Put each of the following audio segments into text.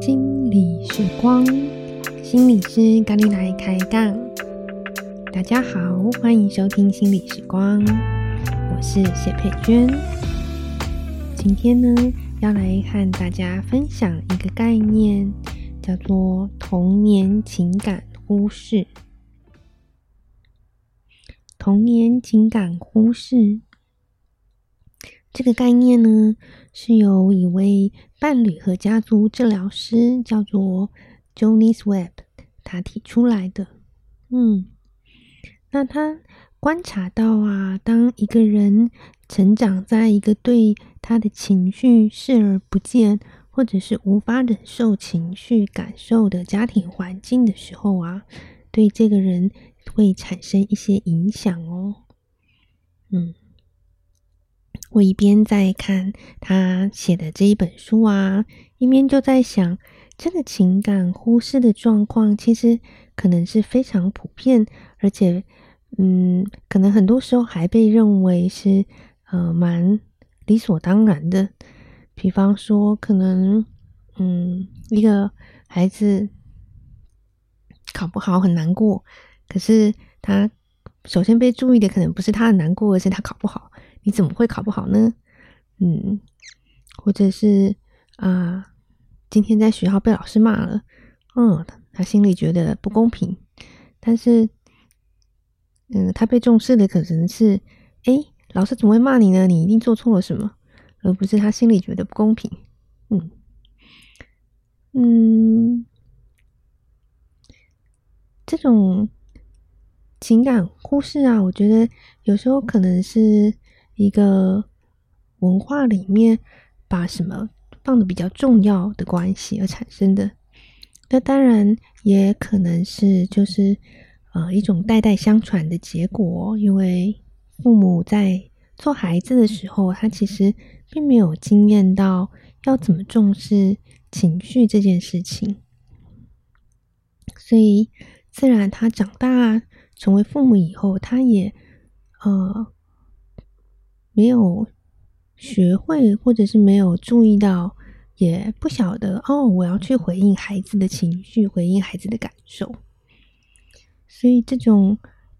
心理时光，心理师咖喱来开杠。大家好，欢迎收听心理时光，我是谢佩娟。今天呢，要来和大家分享一个概念，叫做童年情感忽视。童年情感忽视这个概念呢，是由一位伴侣和家族治疗师叫做 Jonis Webb 他提出来的。嗯，那他观察到啊，当一个人成长在一个对他的情绪视而不见，或者是无法忍受情绪感受的家庭环境的时候啊，对这个人。会产生一些影响哦。嗯，我一边在看他写的这一本书啊，一边就在想，这个情感忽视的状况其实可能是非常普遍，而且，嗯，可能很多时候还被认为是呃蛮理所当然的。比方说，可能嗯，一个孩子考不好很难过。可是他首先被注意的可能不是他的难过，而是他考不好。你怎么会考不好呢？嗯，或者是啊、今天在学校被老师骂了，嗯，他心里觉得不公平。但是，嗯，他被重视的可能是，诶，老师怎么会骂你呢？你一定做错了什么，而不是他心里觉得不公平。嗯，嗯，这种。情感忽视啊，我觉得有时候可能是一个文化里面把什么放得比较重要的关系而产生的。那当然也可能是就是呃一种代代相传的结果，因为父母在做孩子的时候，他其实并没有经验到要怎么重视情绪这件事情，所以自然他长大。成为父母以后，他也呃没有学会，或者是没有注意到，也不晓得哦，我要去回应孩子的情绪，回应孩子的感受，所以这种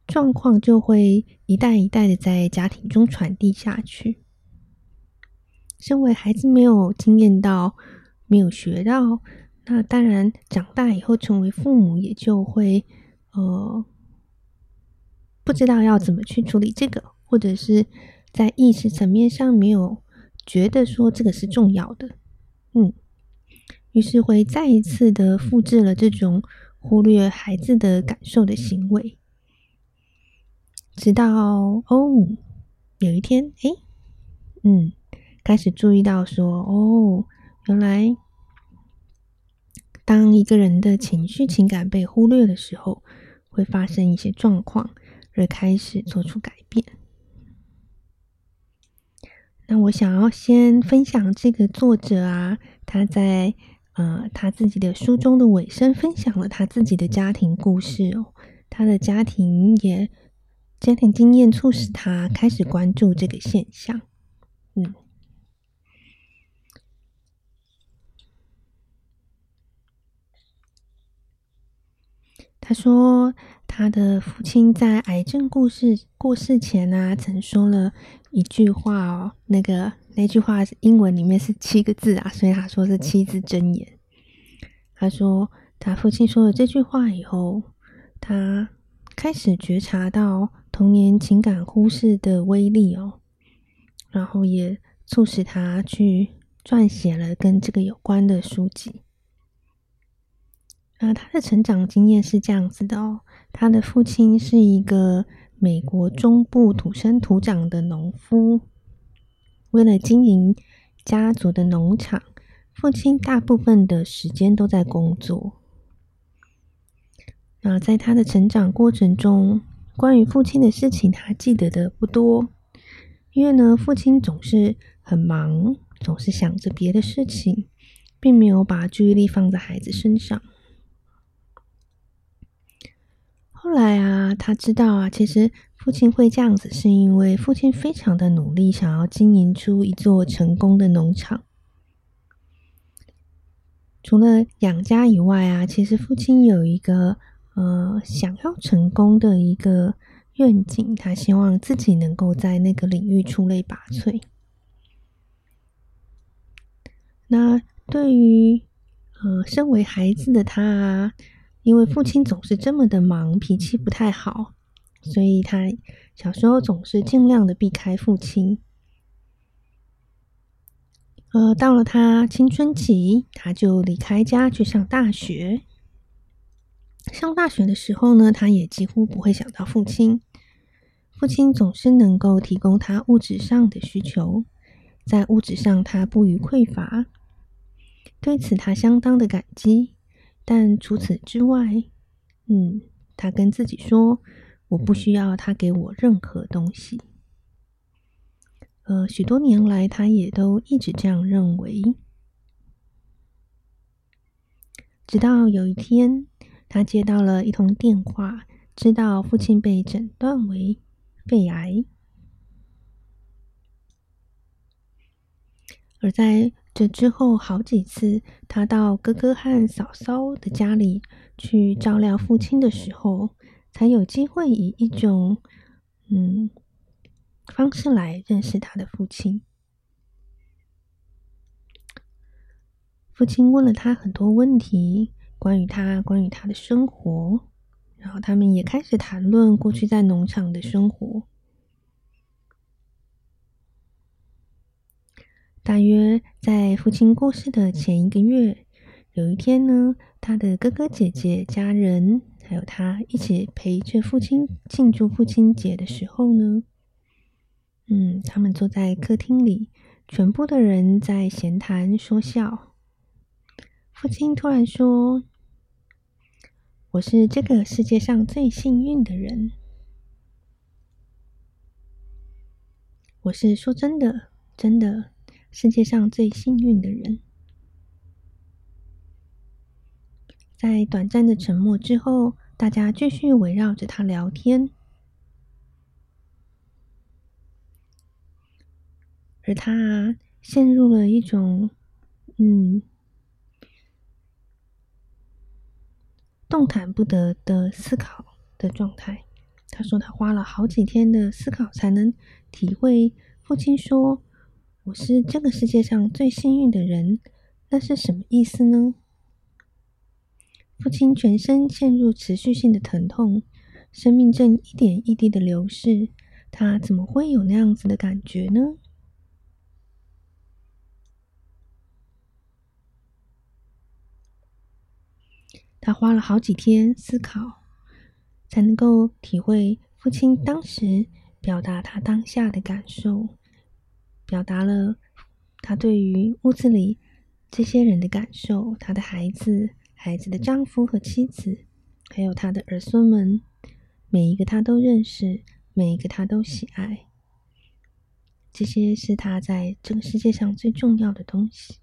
状况就会一代一代的在家庭中传递下去。身为孩子没有经验到，没有学到，那当然长大以后成为父母也就会呃。不知道要怎么去处理这个，或者是在意识层面上没有觉得说这个是重要的，嗯，于是会再一次的复制了这种忽略孩子的感受的行为，直到哦，有一天，诶，嗯，开始注意到说，哦，原来当一个人的情绪情感被忽略的时候，会发生一些状况。而开始做出改变。那我想要先分享这个作者啊，他在呃他自己的书中的尾声分享了他自己的家庭故事哦。他的家庭也家庭经验促使他开始关注这个现象。嗯，他说。他的父亲在癌症故事过世前啊，曾说了一句话哦，那个那句话英文里面是七个字啊，所以他说是七字真言。他说他父亲说了这句话以后，他开始觉察到童年情感忽视的威力哦，然后也促使他去撰写了跟这个有关的书籍。啊，他的成长经验是这样子的哦。他的父亲是一个美国中部土生土长的农夫，为了经营家族的农场，父亲大部分的时间都在工作。那在他的成长过程中，关于父亲的事情，他记得的不多，因为呢，父亲总是很忙，总是想着别的事情，并没有把注意力放在孩子身上。后来啊，他知道啊，其实父亲会这样子，是因为父亲非常的努力，想要经营出一座成功的农场。除了养家以外啊，其实父亲有一个呃想要成功的一个愿景，他希望自己能够在那个领域出类拔萃。那对于呃身为孩子的他啊，因为父亲总是这么的忙，脾气不太好，所以他小时候总是尽量的避开父亲。呃，到了他青春期，他就离开家去上大学。上大学的时候呢，他也几乎不会想到父亲。父亲总是能够提供他物质上的需求，在物质上他不虞匮乏，对此他相当的感激。但除此之外，嗯，他跟自己说：“我不需要他给我任何东西。”呃，许多年来，他也都一直这样认为。直到有一天，他接到了一通电话，知道父亲被诊断为肺癌。而在这之后好几次，他到哥哥和嫂嫂的家里去照料父亲的时候，才有机会以一种嗯。方式来认识他的父亲。父亲问了他很多问题，关于他，关于他的生活，然后他们也开始谈论过去在农场的生活。大约在父亲过世的前一个月，有一天呢，他的哥哥姐姐、家人还有他一起陪着父亲庆祝父亲节的时候呢。嗯，他们坐在客厅里，全部的人在闲谈说笑。父亲突然说：“我是这个世界上最幸运的人。我是说真的，真的，世界上最幸运的人。”在短暂的沉默之后，大家继续围绕着他聊天。而他，陷入了一种嗯动弹不得的思考的状态。他说他花了好几天的思考才能体会父亲说：“我是这个世界上最幸运的人。”那是什么意思呢？父亲全身陷入持续性的疼痛，生命正一点一滴的流逝，他怎么会有那样子的感觉呢？他花了好几天思考，才能够体会父亲当时表达他当下的感受，表达了他对于屋子里这些人的感受，他的孩子、孩子的丈夫和妻子，还有他的儿孙们，每一个他都认识，每一个他都喜爱，这些是他在这个世界上最重要的东西。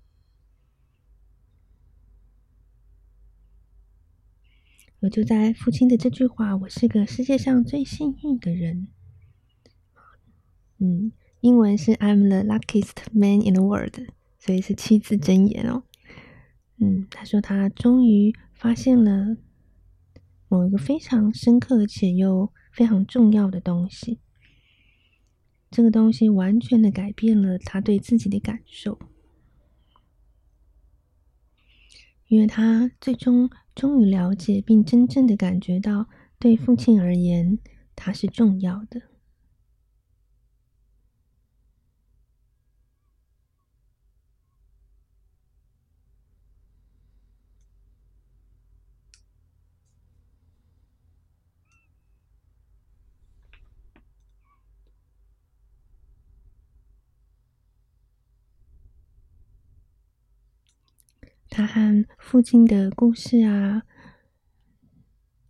我就在父亲的这句话：“我是个世界上最幸运的人。”嗯，英文是 “I'm the luckiest man in the world”，所以是七字真言哦。嗯，他说他终于发现了某一个非常深刻且又非常重要的东西，这个东西完全的改变了他对自己的感受，因为他最终。终于了解并真正的感觉到，对父亲而言，他是重要的。他和父亲的故事啊，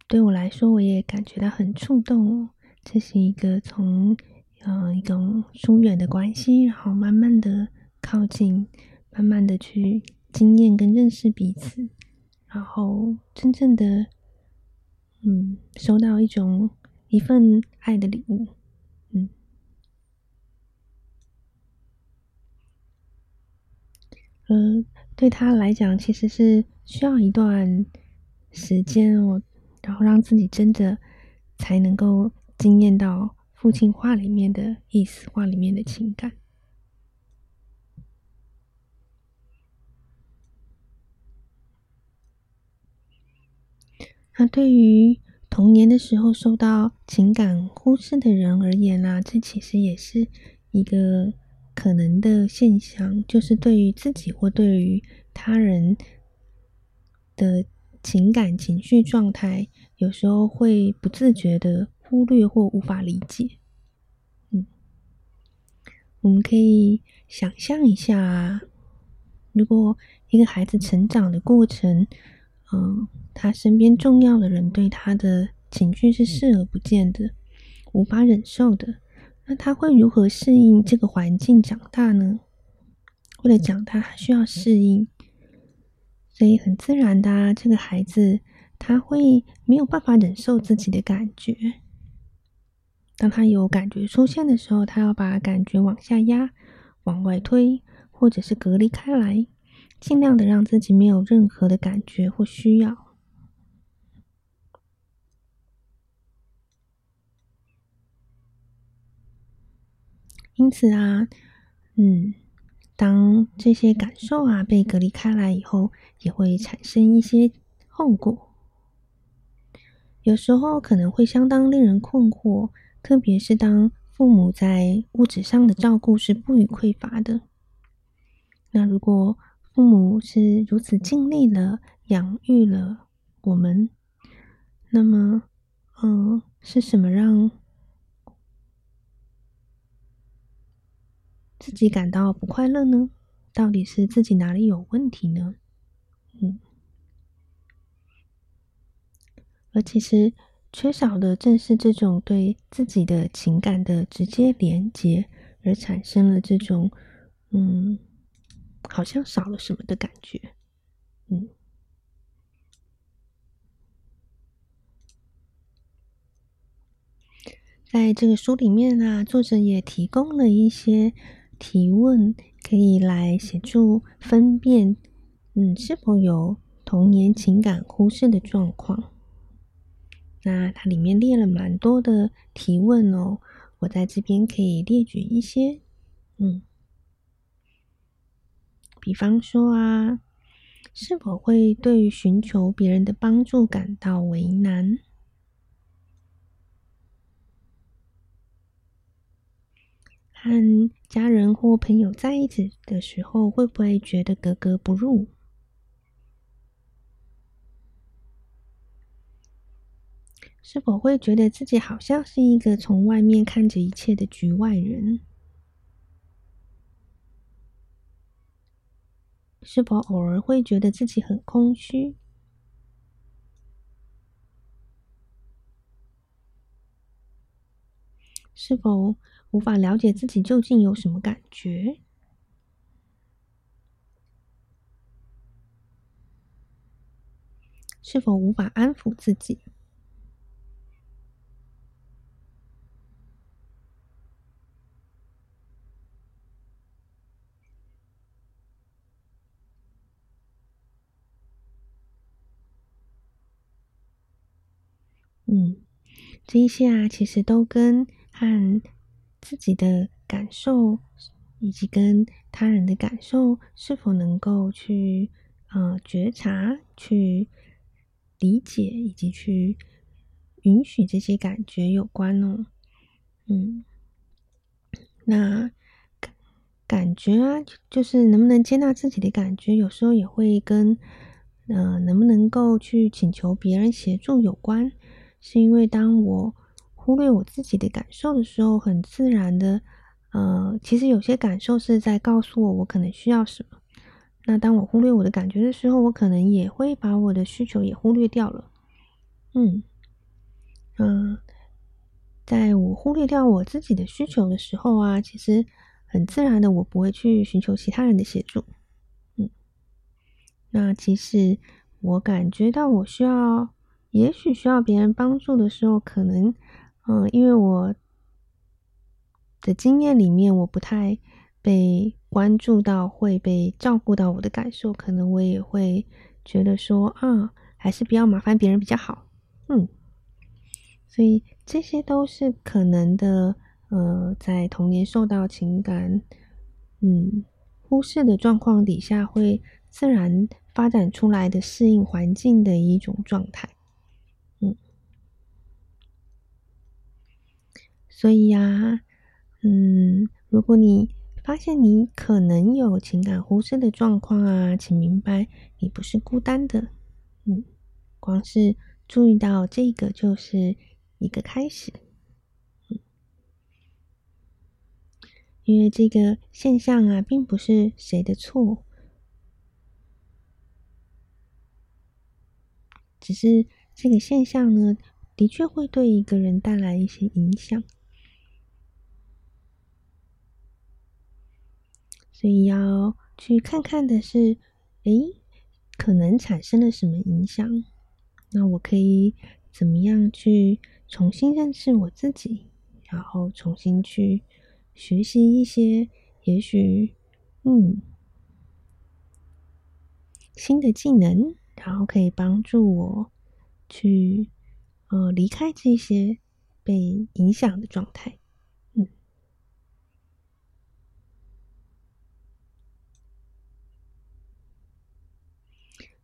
对我来说，我也感觉到很触动哦。这是一个从呃一种疏远的关系，然后慢慢的靠近，慢慢的去经验跟认识彼此，然后真正的嗯，收到一种一份爱的礼物。嗯，呃，对他来讲，其实是需要一段时间哦，然后让自己真的才能够惊艳到父亲话里面的意思，话里面的情感。那对于童年的时候受到情感忽视的人而言啊，这其实也是一个可能的现象，就是对于自己或对于他人的情感情绪状态，有时候会不自觉的忽略或无法理解。嗯，我们可以想象一下，如果一个孩子成长的过程，嗯。他身边重要的人对他的情绪是视而不见的，无法忍受的。那他会如何适应这个环境长大呢？为了长大，他需要适应，所以很自然的啊，这个孩子他会没有办法忍受自己的感觉。当他有感觉出现的时候，他要把感觉往下压、往外推，或者是隔离开来，尽量的让自己没有任何的感觉或需要。因此啊，嗯，当这些感受啊被隔离开来以后，也会产生一些后果。有时候可能会相当令人困惑，特别是当父母在物质上的照顾是不予匮乏的。那如果父母是如此尽力了养育了我们，那么，嗯，是什么让自己感到不快乐呢？到底是自己哪里有问题呢？嗯，而其实缺少的正是这种对自己的情感的直接连接，而产生了这种嗯，好像少了什么的感觉。嗯，在这个书里面啊，作者也提供了一些。提问可以来协助分辨，嗯，是否有童年情感忽视的状况。那它里面列了蛮多的提问哦，我在这边可以列举一些，嗯，比方说啊，是否会对寻求别人的帮助感到为难？和家人或朋友在一起的时候，会不会觉得格格不入？是否会觉得自己好像是一个从外面看着一切的局外人？是否偶尔会觉得自己很空虚？是否？无法了解自己究竟有什么感觉，是否无法安抚自己？嗯，这一些啊，其实都跟和。自己的感受以及跟他人的感受是否能够去呃觉察、去理解以及去允许这些感觉有关哦。嗯，那感感觉啊，就是能不能接纳自己的感觉，有时候也会跟呃能不能够去请求别人协助有关。是因为当我忽略我自己的感受的时候，很自然的，呃，其实有些感受是在告诉我我可能需要什么。那当我忽略我的感觉的时候，我可能也会把我的需求也忽略掉了。嗯嗯、在我忽略掉我自己的需求的时候啊，其实很自然的，我不会去寻求其他人的协助。嗯，那其实我感觉到我需要，也许需要别人帮助的时候，可能。嗯，因为我的经验里面，我不太被关注到，会被照顾到我的感受，可能我也会觉得说啊，还是不要麻烦别人比较好。嗯，所以这些都是可能的。呃，在童年受到情感嗯忽视的状况底下，会自然发展出来的适应环境的一种状态。嗯，所以呀、啊，嗯，如果你发现你可能有情感忽视的状况啊，请明白你不是孤单的。嗯，光是注意到这个就是一个开始。嗯因为这个现象啊，并不是谁的错，只是这个现象呢，的确会对一个人带来一些影响，所以要去看看的是，诶，可能产生了什么影响？那我可以怎么样去重新认识我自己，然后重新去。学习一些，也许，嗯，新的技能，然后可以帮助我去，呃，离开这些被影响的状态。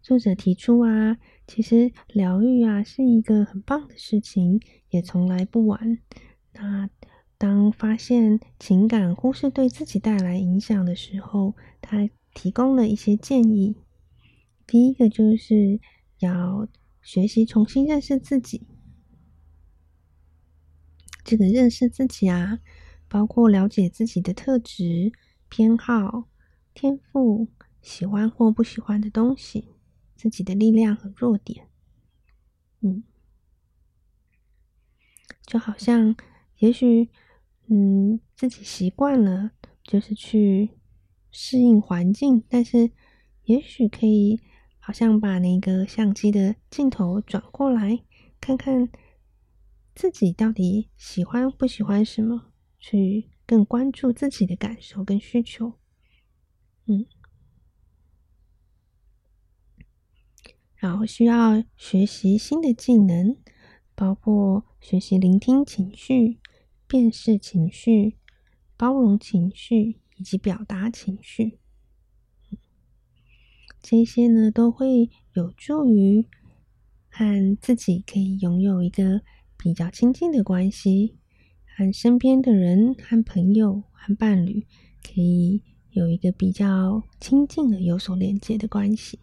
作者提出啊，其实疗愈啊是一个很棒的事情，也从来不晚。那。当发现情感忽视对自己带来影响的时候，他提供了一些建议。第一个就是要学习重新认识自己。这个认识自己啊，包括了解自己的特质、偏好、天赋、喜欢或不喜欢的东西、自己的力量和弱点。嗯，就好像也许。嗯，自己习惯了，就是去适应环境，但是也许可以，好像把那个相机的镜头转过来，看看自己到底喜欢不喜欢什么，去更关注自己的感受跟需求。嗯，然后需要学习新的技能，包括学习聆听情绪。辨识情绪、包容情绪以及表达情绪，这些呢都会有助于和自己可以拥有一个比较亲近的关系，和身边的人、和朋友、和伴侣可以有一个比较亲近的、有所连接的关系。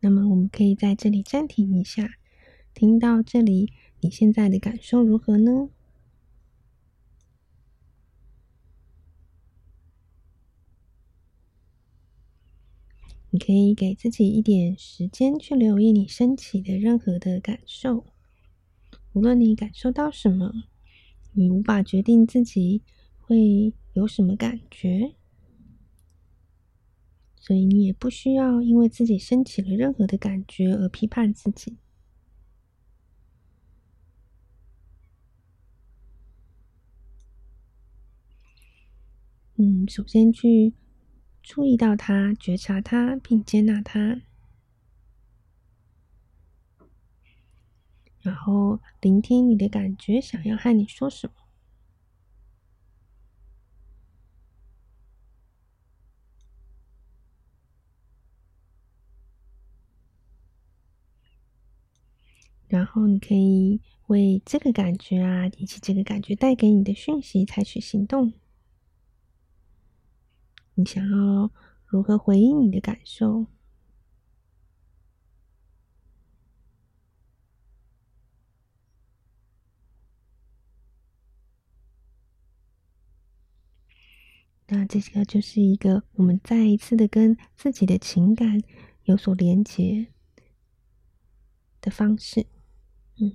那么，我们可以在这里暂停一下。听到这里，你现在的感受如何呢？你可以给自己一点时间去留意你升起的任何的感受，无论你感受到什么，你无法决定自己会有什么感觉。所以你也不需要因为自己升起了任何的感觉而批判自己。嗯，首先去注意到它，觉察它，并接纳它，然后聆听你的感觉，想要和你说什么。然后你可以为这个感觉啊，以及这个感觉带给你的讯息采取行动。你想要如何回应你的感受？那这个就是一个我们再一次的跟自己的情感有所连接的方式。嗯，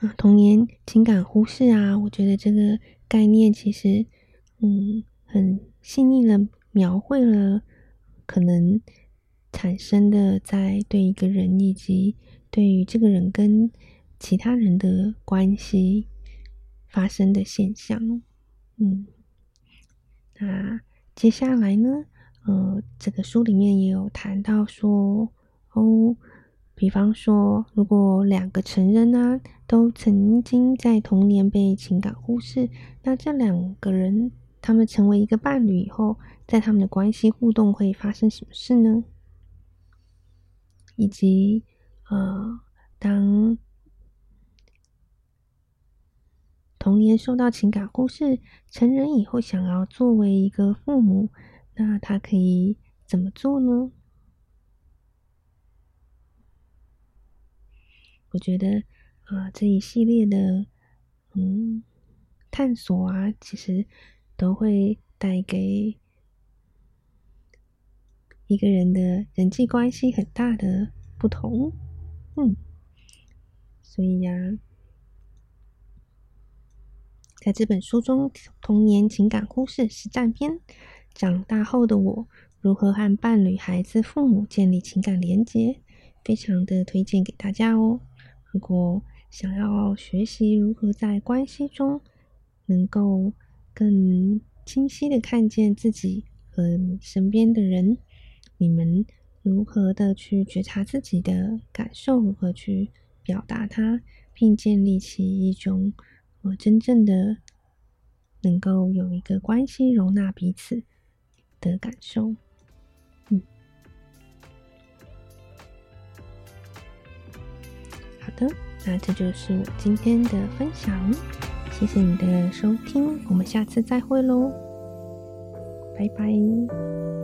啊，童年情感忽视啊，我觉得这个概念其实，嗯，很细腻的描绘了可能产生的在对一个人以及对于这个人跟其他人的关系发生的现象。嗯，那接下来呢，呃，这个书里面也有谈到说，哦。比方说，如果两个成人呢，都曾经在童年被情感忽视，那这两个人他们成为一个伴侣以后，在他们的关系互动会发生什么事呢？以及，呃，当童年受到情感忽视，成人以后想要作为一个父母，那他可以怎么做呢？我觉得啊、呃，这一系列的嗯探索啊，其实都会带给一个人的人际关系很大的不同。嗯，所以呀、在这本书中，《童年情感忽视实战篇》，长大后的我如何和伴侣、孩子、父母建立情感连结，非常的推荐给大家哦。如果想要学习如何在关系中能够更清晰的看见自己和身边的人，你们如何的去觉察自己的感受，如何去表达它，并建立起一种呃真正的能够有一个关系容纳彼此的感受，嗯。好的，那这就是我今天的分享，谢谢你的收听，我们下次再会喽，拜拜。